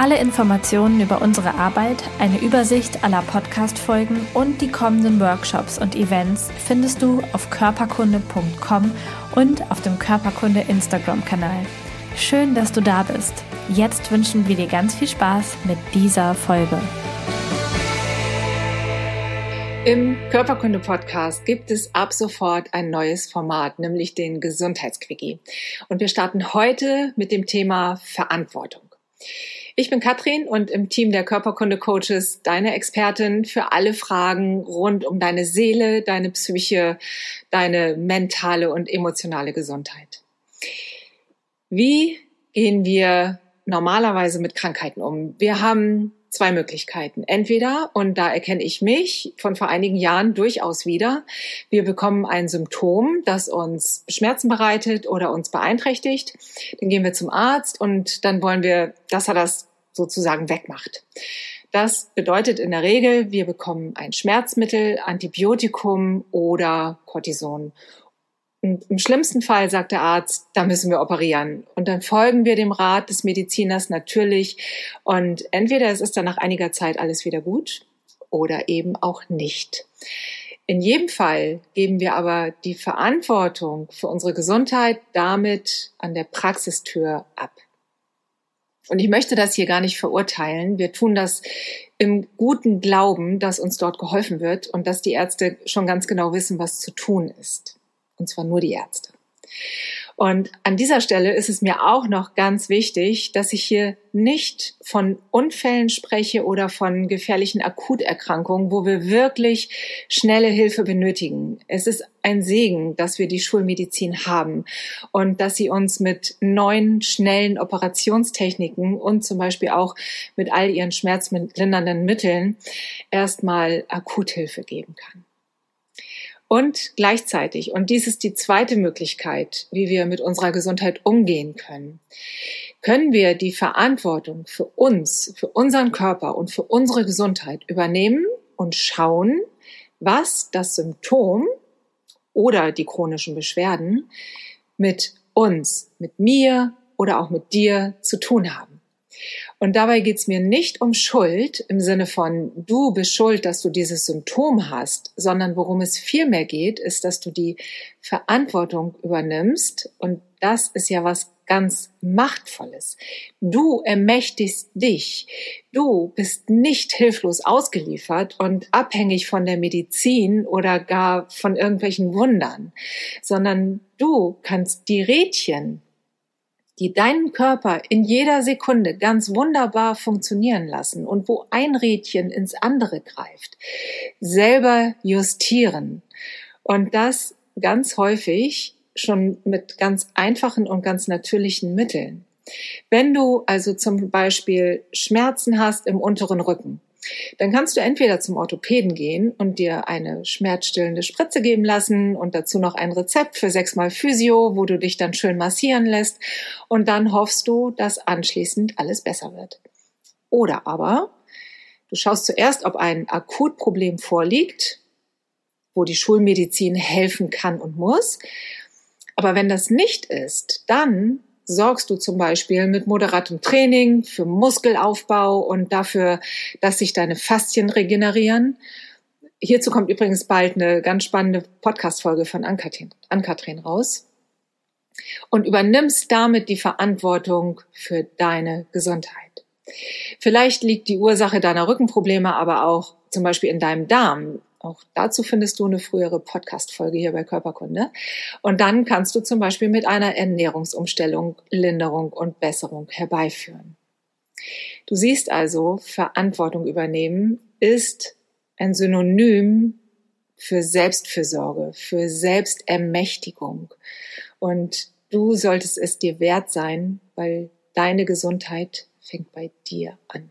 Alle Informationen über unsere Arbeit, eine Übersicht aller Podcast-Folgen und die kommenden Workshops und Events findest du auf körperkunde.com und auf dem Körperkunde Instagram-Kanal. Schön, dass du da bist. Jetzt wünschen wir dir ganz viel Spaß mit dieser Folge. Im Körperkunde-Podcast gibt es ab sofort ein neues Format, nämlich den Gesundheitsquickie. Und wir starten heute mit dem Thema Verantwortung. Ich bin Katrin und im Team der Körperkunde Coaches deine Expertin für alle Fragen rund um deine Seele, deine Psyche, deine mentale und emotionale Gesundheit. Wie gehen wir normalerweise mit Krankheiten um? Wir haben zwei Möglichkeiten. Entweder, und da erkenne ich mich von vor einigen Jahren durchaus wieder, wir bekommen ein Symptom, das uns Schmerzen bereitet oder uns beeinträchtigt. Dann gehen wir zum Arzt und dann wollen wir, dass er das sozusagen wegmacht. Das bedeutet in der Regel, wir bekommen ein Schmerzmittel, Antibiotikum oder Cortison. Und im schlimmsten Fall sagt der Arzt, da müssen wir operieren. Und dann folgen wir dem Rat des Mediziners natürlich. Und entweder es ist dann nach einiger Zeit alles wieder gut oder eben auch nicht. In jedem Fall geben wir aber die Verantwortung für unsere Gesundheit damit an der Praxistür ab. Und ich möchte das hier gar nicht verurteilen. Wir tun das im guten Glauben, dass uns dort geholfen wird und dass die Ärzte schon ganz genau wissen, was zu tun ist. Und zwar nur die Ärzte. Und an dieser Stelle ist es mir auch noch ganz wichtig, dass ich hier nicht von Unfällen spreche oder von gefährlichen Akuterkrankungen, wo wir wirklich schnelle Hilfe benötigen. Es ist ein Segen, dass wir die Schulmedizin haben und dass sie uns mit neuen, schnellen Operationstechniken und zum Beispiel auch mit all ihren schmerzlindernden Mitteln erstmal Akuthilfe geben kann. Und gleichzeitig, und dies ist die zweite Möglichkeit, wie wir mit unserer Gesundheit umgehen können, können wir die Verantwortung für uns, für unseren Körper und für unsere Gesundheit übernehmen und schauen, was das Symptom oder die chronischen Beschwerden mit uns, mit mir oder auch mit dir zu tun haben. Und dabei geht's mir nicht um Schuld im Sinne von, du bist schuld, dass du dieses Symptom hast, sondern worum es vielmehr geht, ist, dass du die Verantwortung übernimmst. Und das ist ja was ganz Machtvolles. Du ermächtigst dich. Du bist nicht hilflos ausgeliefert und abhängig von der Medizin oder gar von irgendwelchen Wundern, sondern du kannst die Rädchen die deinen Körper in jeder Sekunde ganz wunderbar funktionieren lassen und wo ein Rädchen ins andere greift, selber justieren. Und das ganz häufig schon mit ganz einfachen und ganz natürlichen Mitteln. Wenn du also zum Beispiel Schmerzen hast im unteren Rücken, dann kannst du entweder zum Orthopäden gehen und dir eine schmerzstillende Spritze geben lassen und dazu noch ein Rezept für sechsmal Physio, wo du dich dann schön massieren lässt und dann hoffst du, dass anschließend alles besser wird. Oder aber du schaust zuerst, ob ein Akutproblem vorliegt, wo die Schulmedizin helfen kann und muss. Aber wenn das nicht ist, dann sorgst du zum Beispiel mit moderatem Training für Muskelaufbau und dafür, dass sich deine Faszien regenerieren. Hierzu kommt übrigens bald eine ganz spannende Podcast-Folge von Ankatrin raus. Und übernimmst damit die Verantwortung für deine Gesundheit. Vielleicht liegt die Ursache deiner Rückenprobleme aber auch zum Beispiel in deinem Darm. Auch dazu findest du eine frühere Podcast-Folge hier bei Körperkunde. Und dann kannst du zum Beispiel mit einer Ernährungsumstellung Linderung und Besserung herbeiführen. Du siehst also, Verantwortung übernehmen ist ein Synonym für Selbstfürsorge, für Selbstermächtigung. Und du solltest es dir wert sein, weil deine Gesundheit fängt bei dir an.